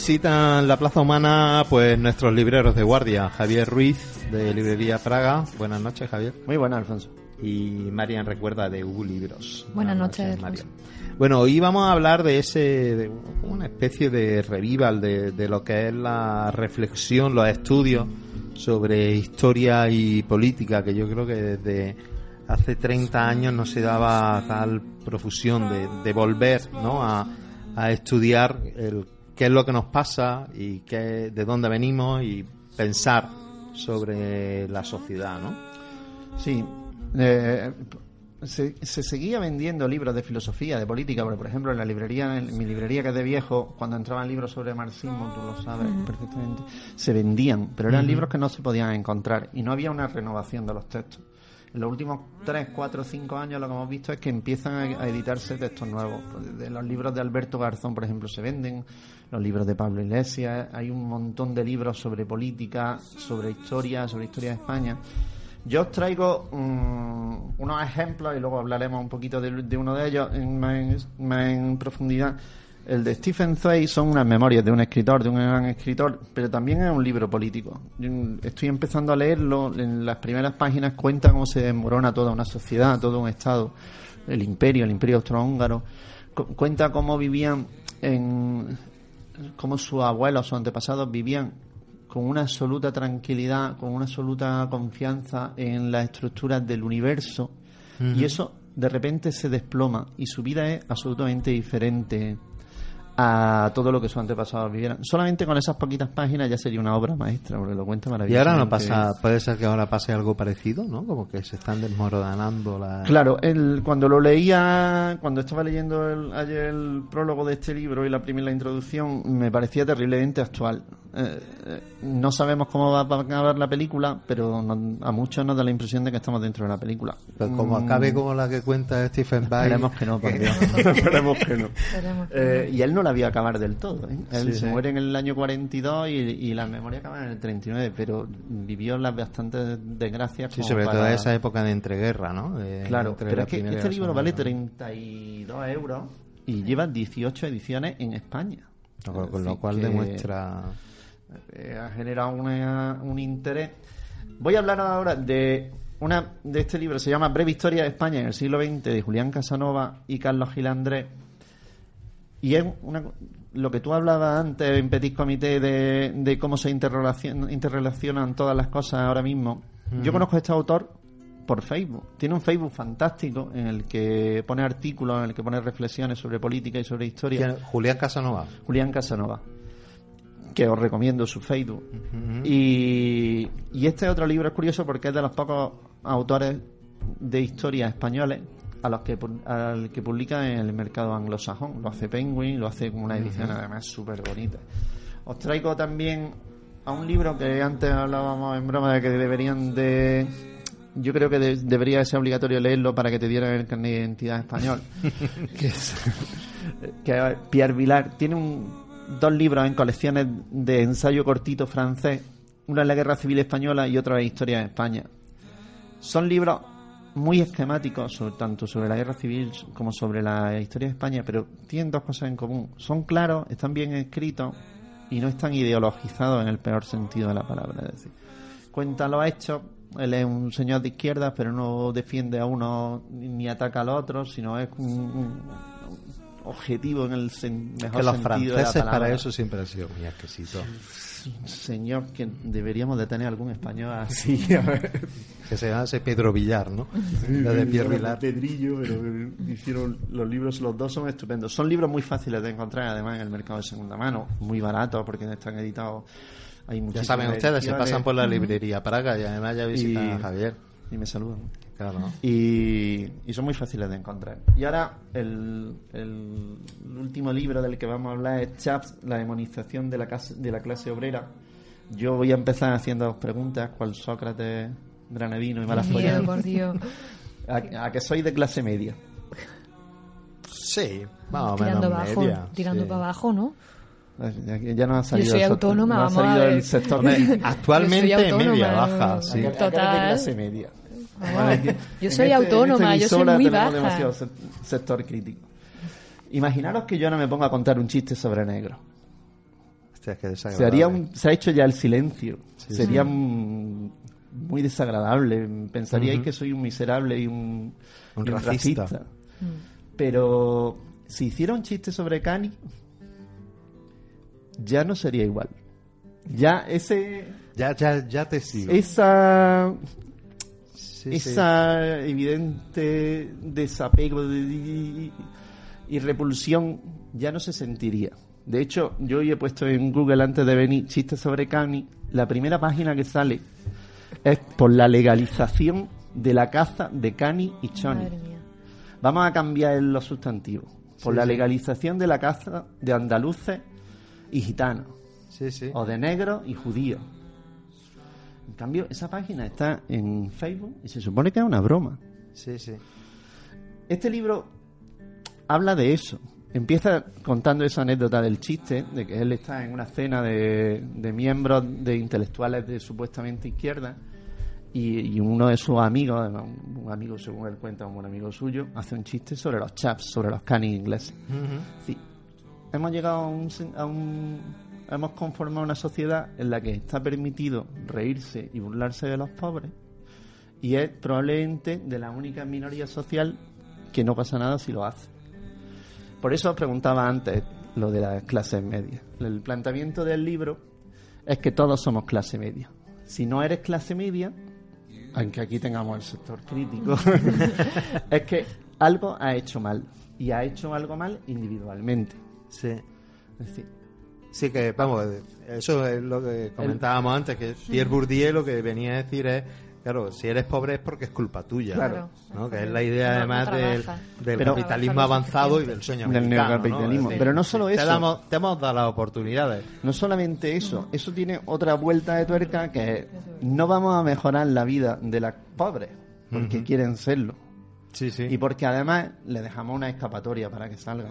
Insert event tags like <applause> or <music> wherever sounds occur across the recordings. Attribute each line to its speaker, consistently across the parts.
Speaker 1: Visitan la Plaza Humana pues nuestros libreros de guardia, Javier Ruiz de Librería Praga. Buenas noches, Javier.
Speaker 2: Muy buenas, Alfonso.
Speaker 1: Y Marian Recuerda de U Libros.
Speaker 3: Buenas, noches,
Speaker 1: Marian. Bueno, hoy vamos a hablar de ese, de una especie de revival de, de lo que es la reflexión, los estudios sobre historia y política, que yo creo que desde hace 30 años no se daba tal profusión de, de volver ¿no? a, a estudiar el qué es lo que nos pasa y qué, de dónde venimos y pensar sobre la sociedad, ¿no?
Speaker 2: Sí. Eh, se, se, seguía vendiendo libros de filosofía, de política, porque por ejemplo en la librería, en mi librería que es de viejo, cuando entraban libros sobre marxismo, tú lo sabes perfectamente, se vendían, pero eran uh -huh. libros que no se podían encontrar y no había una renovación de los textos. En los últimos 3, 4, 5 años lo que hemos visto es que empiezan a, editarse textos nuevos. De los libros de Alberto Garzón, por ejemplo, se venden, los libros de Pablo Iglesias, hay un montón de libros sobre política, sobre historia, sobre historia de España. Yo os traigo um, unos ejemplos y luego hablaremos un poquito de, uno de ellos en, más, más en profundidad. El de Stephen Zweig son unas memorias de un escritor, de un gran escritor, pero también es un libro político. Yo estoy empezando a leerlo, en las primeras páginas cuenta cómo se desmorona toda una sociedad, todo un estado, el imperio, el imperio austrohúngaro. Cuenta cómo vivían en, cómo sus abuelos, sus antepasados vivían con una absoluta tranquilidad, con una absoluta confianza en las estructuras del universo uh -huh. y eso de repente se desploma y su vida es absolutamente diferente a todo lo que sus antepasados vivieran. Solamente con esas poquitas páginas ya sería una obra maestra, porque lo cuenta maravillosamente.
Speaker 1: Y ahora no pasa, puede ser que ahora pase algo parecido, ¿no? Como que se están desmoronando las...
Speaker 2: Claro, el, cuando lo leía, cuando estaba leyendo el, ayer el prólogo de este libro y la primera introducción, me parecía terriblemente actual. Eh, eh, no sabemos cómo va a acabar la película, pero no, a muchos nos da la impresión de que estamos dentro de la película.
Speaker 1: Pero como mm. acabe como la que cuenta Stephen Bay...
Speaker 2: Esperemos que no, por Dios. <laughs> Esperemos que no. Eh, y él no la vio acabar del todo. ¿eh? Él sí, se sí. muere en el año 42 y, y la memoria acaba en el 39, pero vivió las bastantes desgracias.
Speaker 1: Sí, sobre
Speaker 2: para...
Speaker 1: todo esa época de entreguerra, ¿no? De,
Speaker 2: claro, pero es que este libro vale 32 euros y lleva 18 ediciones en España.
Speaker 1: Con, con lo cual demuestra...
Speaker 2: Eh, ha generado una, un interés. Voy a hablar ahora de una de este libro, se llama Breve Historia de España en el siglo XX, de Julián Casanova y Carlos Gilandrés y es una, lo que tú hablabas antes en Petit Comité de, de cómo se interrelacionan, interrelacionan todas las cosas ahora mismo. Yo conozco a este autor por Facebook. Tiene un Facebook fantástico en el que pone artículos, en el que pone reflexiones sobre política y sobre historia.
Speaker 1: Julián Casanova.
Speaker 2: Julián Casanova. Que os recomiendo su Facebook. Uh -huh. y, y este otro libro es curioso porque es de los pocos autores de historia españoles a los que al que publica en el mercado anglosajón. Lo hace Penguin, lo hace con una edición uh -huh. además súper bonita. Os traigo también a un libro que antes hablábamos en broma de que deberían de... Yo creo que de, debería ser obligatorio leerlo para que te dieran el carnet de identidad español. <laughs> que es, que Pierre Vilar tiene un, dos libros en colecciones de ensayo cortito francés. Uno es la Guerra Civil Española y otro es Historia de España. Son libros muy esquemáticos, tanto sobre la guerra civil como sobre la historia de España, pero tienen dos cosas en común. Son claros, están bien escritos y no están ideologizados en el peor sentido de la palabra. Es decir, cuenta los hechos, él es un señor de izquierda, pero no defiende a uno ni ataca al otro, sino es un objetivo en el sen, mejor
Speaker 1: que los
Speaker 2: sentido
Speaker 1: franceses
Speaker 2: de la
Speaker 1: para eso siempre han sido muy exquisitos.
Speaker 2: Señor que deberíamos de tener algún español así.
Speaker 1: Que se llama Pedro Villar ¿no?
Speaker 2: la de Pierre Villar. Pedrillo pero hicieron los libros los dos son estupendos. Son libros muy fáciles de encontrar además en el mercado de segunda mano. Muy baratos porque están editados. Hay
Speaker 1: ya saben ustedes se pasan por la librería Praga y además ya visitan
Speaker 2: y,
Speaker 1: a Javier.
Speaker 2: y me saludan
Speaker 1: Claro, ¿no?
Speaker 2: y, y, son muy fáciles de encontrar. Y ahora el, el, último libro del que vamos a hablar es Chaps, la demonización de la, clase, de la clase obrera. Yo voy a empezar haciendo preguntas, cual Sócrates, Granadino y Malafollán.
Speaker 3: por Dios. <laughs>
Speaker 2: A, a, que soy de clase media.
Speaker 1: Sí, más o
Speaker 3: tirando
Speaker 1: menos
Speaker 3: abajo,
Speaker 1: media.
Speaker 3: Tirando
Speaker 1: sí.
Speaker 3: para abajo, ¿no?
Speaker 2: Ya no ha salido
Speaker 3: Yo soy
Speaker 2: el,
Speaker 3: autónoma,
Speaker 2: no ha salido el sector medio. <laughs>
Speaker 1: Actualmente media baja, sí.
Speaker 2: Es de
Speaker 3: Total.
Speaker 2: clase media. En
Speaker 3: yo
Speaker 2: este-
Speaker 3: soy
Speaker 2: en esta
Speaker 3: autónoma, yo soy muy
Speaker 2: tenemos
Speaker 3: baja.
Speaker 2: demasiado se- sector crítico. Imaginaros que yo no me ponga a contar un chiste sobre negro.
Speaker 1: Hostia, es que
Speaker 2: Se,
Speaker 1: desagradable.
Speaker 2: haría un- se ha hecho ya el silencio.
Speaker 1: Sí,
Speaker 2: Sería mm, muy desagradable. Pensaríais que soy un miserable y un,
Speaker 1: Un
Speaker 2: y
Speaker 1: racista.
Speaker 2: Pero si hiciera un chiste sobre Cani, ya no sería igual. Ya ese
Speaker 1: Ya, ya, ya te sigo.
Speaker 2: esa
Speaker 1: Sí, sí.
Speaker 2: esa evidente desapego de- y, y repulsión ya no se sentiría. De hecho, yo hoy he puesto en Google antes de venir chistes sobre Cani. La primera página que sale es por la legalización de la caza de Cani y Choni. Vamos a cambiar los sustantivos. Por
Speaker 1: Sí,
Speaker 2: la
Speaker 1: sí.
Speaker 2: legalización de la caza de andaluces y gitanos.
Speaker 1: Sí, sí.
Speaker 2: O de negros y judíos. Cambio, esa página está en Facebook y se supone que es una broma.
Speaker 1: Sí, sí.
Speaker 2: Este libro habla de eso. Empieza contando esa anécdota del chiste, de que él está en una cena de, de miembros de intelectuales de supuestamente izquierda y, y uno de sus amigos, un, un amigo según él cuenta, un buen amigo suyo, hace un chiste sobre los chaps, sobre los canis ingleses. Sí. Hemos llegado a un, a un- Hemos conformado una sociedad en la que está permitido reírse y burlarse de los pobres y es probablemente de la única minoría social que no pasa nada si lo hace. Por eso os preguntaba antes lo de las clases medias. El planteamiento del libro es que todos somos clase media. Si no eres clase media, aunque aquí tengamos el sector crítico, <laughs> es que algo ha hecho mal. Y ha hecho algo mal individualmente.
Speaker 1: Sí.
Speaker 2: Es decir,
Speaker 1: Sí, que vamos, eso es lo que comentábamos antes, que Pierre Bourdieu lo que venía a decir es, claro, si eres pobre es porque es culpa tuya.
Speaker 2: Claro.
Speaker 1: ¿no? Que es la idea
Speaker 3: No- no
Speaker 1: además del,
Speaker 3: trabajas.
Speaker 1: del
Speaker 2: Pero-
Speaker 1: capitalismo avanzado y del sueño
Speaker 2: Del neocapitalismo.
Speaker 1: Decir,
Speaker 2: Pero no solo
Speaker 1: te
Speaker 2: eso.
Speaker 1: damos- te hemos dado las oportunidades.
Speaker 2: No solamente eso, eso tiene otra vuelta de tuerca que es, no vamos a mejorar la vida de las pobres porque quieren serlo
Speaker 1: Sí, sí.
Speaker 2: y porque además le dejamos una escapatoria para que salgan.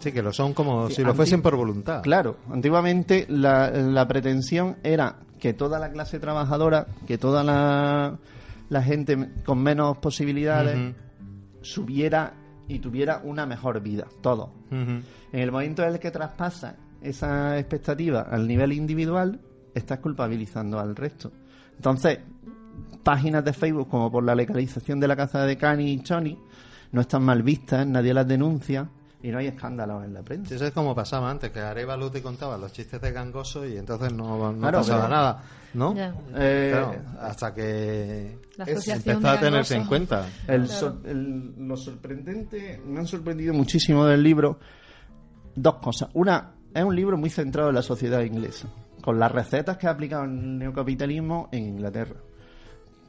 Speaker 1: Sí, que lo son como
Speaker 2: Sí,
Speaker 1: si lo fuesen por voluntad.
Speaker 2: Claro, antiguamente la, la pretensión era que toda la clase trabajadora, que toda la, la gente con menos posibilidades subiera y tuviera una mejor vida, todo. En el momento en el que traspasa esa expectativa al nivel individual, estás culpabilizando al resto. Entonces, páginas de Facebook como por la legalización de la caza de Cani y Choni no están mal vistas, nadie las denuncia y no hay escándalos en la prensa.
Speaker 1: Eso es como pasaba antes, que Arevalo te contaba los chistes de gangoso y entonces no, no
Speaker 2: Claro,
Speaker 1: pasaba
Speaker 2: pero-
Speaker 1: nada, ¿no?
Speaker 2: Eh,
Speaker 1: Claro, hasta que empezó a tenerse en cuenta.
Speaker 2: El
Speaker 3: Claro.
Speaker 2: sor- el- lo sorprendente, me han sorprendido muchísimo del libro dos cosas. Una, es un libro muy centrado en la sociedad inglesa, con las recetas que ha aplicado el neocapitalismo en Inglaterra.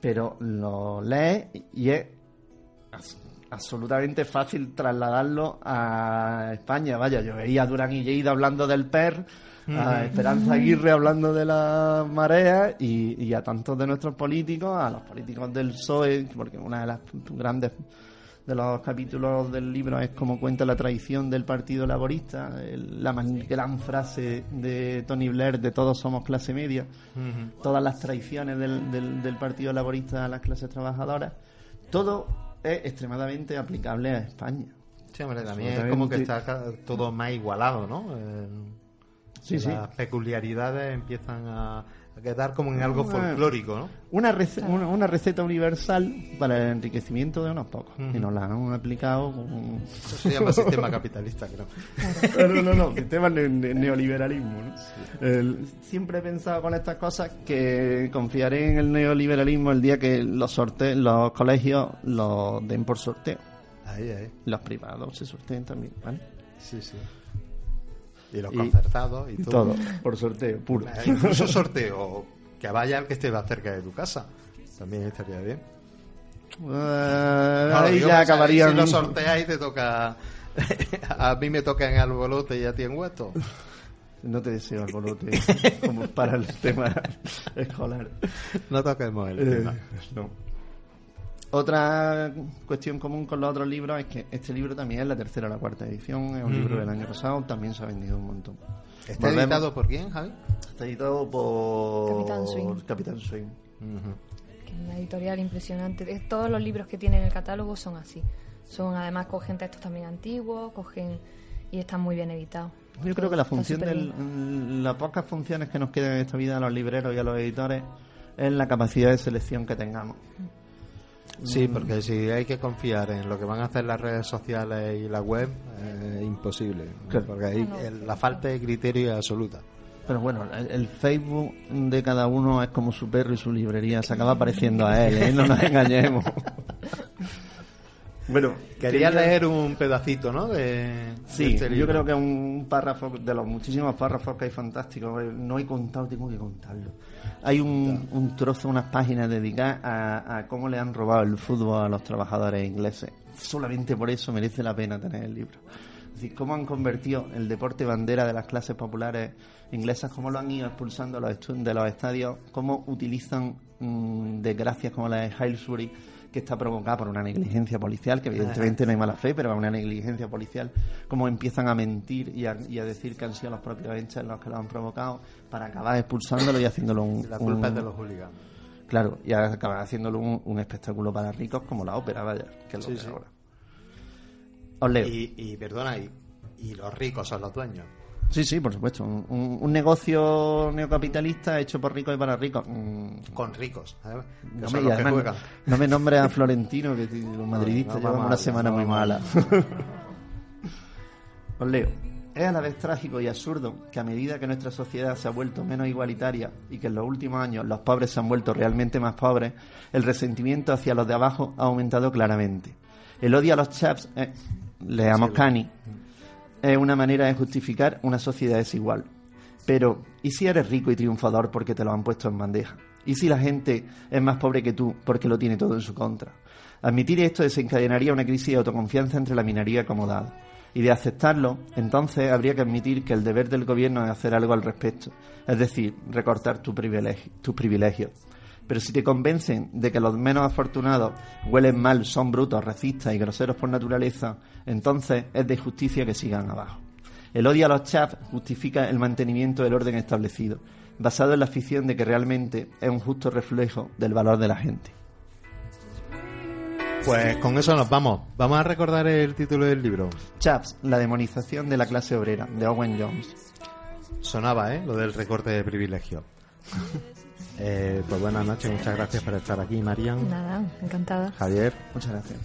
Speaker 2: Pero lo lees y es absolutamente fácil trasladarlo a España. Vaya, yo veía a Durán y Lleida hablando del PER, a Esperanza Aguirre hablando de las mareas y, y a tantos de nuestros políticos, a los políticos del PSOE, porque una de las grandes de los capítulos del libro es como cuenta la traición del Partido Laborista, el- la gran frase de Tony Blair de todos somos clase media, todas las traiciones del, del, del Partido Laborista a las clases trabajadoras, todo es extremadamente aplicable a España.
Speaker 1: Sí, hombre, también es como que está todo más igualado, ¿no? Eh,
Speaker 2: Sí, sí.
Speaker 1: Las peculiaridades empiezan a, a quedar como en algo folclórico, ¿no?
Speaker 2: Una, rece- una, una receta universal para el enriquecimiento de unos pocos.
Speaker 1: Ujú.
Speaker 2: Y nos la han aplicado con...
Speaker 1: Eso se llama sistema capitalista, creo.
Speaker 2: no, no, no, sistema ne- ne- neoliberalismo. ¿no? El- siempre he pensado con estas cosas que confiaré en el neoliberalismo el día que los sorte los colegios los den por sorteo.
Speaker 1: Ahí, ahí.
Speaker 2: Los privados se sorteen también, ¿vale?
Speaker 1: Sí, sí. Y los
Speaker 2: Y-
Speaker 1: concertados y todo.
Speaker 2: Todo, por sorteo, puro. <laughs>
Speaker 1: Incluso sorteo que vaya al que esté más cerca de tu casa. También estaría bien. No,
Speaker 2: ahí
Speaker 1: digo,
Speaker 2: ya acabarían...
Speaker 1: Si lo sorteas y te toca. <laughs> a mí me toca en albolote y a ti en huesto.
Speaker 2: No te deseo alborote <laughs> como para el tema escolar.
Speaker 1: No toquemos el
Speaker 2: Eh,
Speaker 1: tema.
Speaker 2: no. Otra cuestión común con los otros libros es que este libro también es la tercera o la cuarta edición, es un libro del año pasado, también se ha vendido un montón.
Speaker 1: ¿Está
Speaker 2: Volvemos-
Speaker 1: editado por quién, Javi?
Speaker 2: Está editado por
Speaker 3: Capitán Swing.
Speaker 2: Capitán Swing.
Speaker 3: Que es una editorial impresionante. Todos los libros que tienen en el catálogo son así. Son además cogen textos también antiguos, cogen y están muy bien editados.
Speaker 2: Yo creo que la función del, las pocas funciones que nos quedan en esta vida a los libreros y a los editores es la capacidad de selección que tengamos.
Speaker 1: Sí, porque si hay que confiar en lo que van a hacer las redes sociales y la web, eh, es imposible.
Speaker 2: Claro.
Speaker 1: Porque ahí el- la falta de criterio es absoluta.
Speaker 2: Pero bueno, el, el Facebook de cada uno es como su perro y su librería, se acaba pareciendo a él, ¿eh? no nos engañemos. bueno,
Speaker 1: Quería leer un pedacito, ¿no? De,
Speaker 2: Sí,
Speaker 1: de este
Speaker 2: yo creo que un párrafo, de los muchísimos párrafos que hay fantásticos, eh, no he contado, tengo que contarlo. Hay un, un trozo, unas páginas dedicadas a, a cómo le han robado el fútbol a los trabajadores ingleses. Solamente por eso merece la pena tener el libro. Es decir, cómo han convertido el deporte bandera de las clases populares inglesas, cómo lo han ido expulsando de los estadios, cómo utilizan mm, desgracias como la de Hillsbury, que está provocada por una negligencia policial, que evidentemente no hay mala fe, pero una negligencia policial, cómo empiezan a mentir y a, y a decir que han sido los propios hinchas los que lo han provocado para acabar expulsándolo y haciéndolo un...
Speaker 1: La culpa
Speaker 2: un-
Speaker 1: es de los hooligans.
Speaker 2: Claro, y acabar haciéndolo un, un espectáculo para ricos como la ópera, vaya, que es lo
Speaker 1: Sí,
Speaker 2: que
Speaker 1: sí.
Speaker 2: ahora. Os leo.
Speaker 1: Y, y perdona, y, y los ricos son los dueños.
Speaker 2: Sí, sí, por supuesto. Un, un- negocio neocapitalista hecho por ricos y para ricos. Mm,
Speaker 1: Con ricos. Que
Speaker 2: No me,
Speaker 1: los
Speaker 2: además, no me nombres a <laughs> Florentino, que los madridistas
Speaker 1: no
Speaker 2: llevan una semana muy mala. <laughs> Os leo. Es a la vez trágico y absurdo que a medida que nuestra sociedad se ha vuelto menos igualitaria y que en los últimos años los pobres se han vuelto realmente más pobres, el resentimiento hacia los de abajo ha aumentado claramente. El odio a los chaps, eh, leamos Cani, es una manera de justificar una sociedad desigual. Pero, ¿y si eres rico y triunfador porque te lo han puesto en bandeja? ¿Y si la gente es más pobre que tú porque lo tiene todo en su contra? Admitir esto desencadenaría una crisis de autoconfianza entre la minoría acomodada. Y de aceptarlo, entonces habría que admitir que el deber del gobierno es hacer algo al respecto, es decir, recortar tu privilegio- tus privilegios. Pero si te convencen de que los menos afortunados huelen mal, son brutos, racistas y groseros por naturaleza, entonces es de justicia que sigan abajo. El odio a los chaps justifica el mantenimiento del orden establecido, basado en la ficción de que realmente es un justo reflejo del valor de la gente.
Speaker 1: Pues con eso nos vamos. Vamos a recordar el título del libro.
Speaker 2: Chaps, la demonización de la clase obrera, de Owen Jones.
Speaker 1: Sonaba, ¿eh? Lo del recorte de privilegio. <laughs> Eh, pues buenas noches, muchas gracias por estar aquí, Marian,
Speaker 3: Nada, encantada.
Speaker 1: Javier.
Speaker 2: Muchas gracias.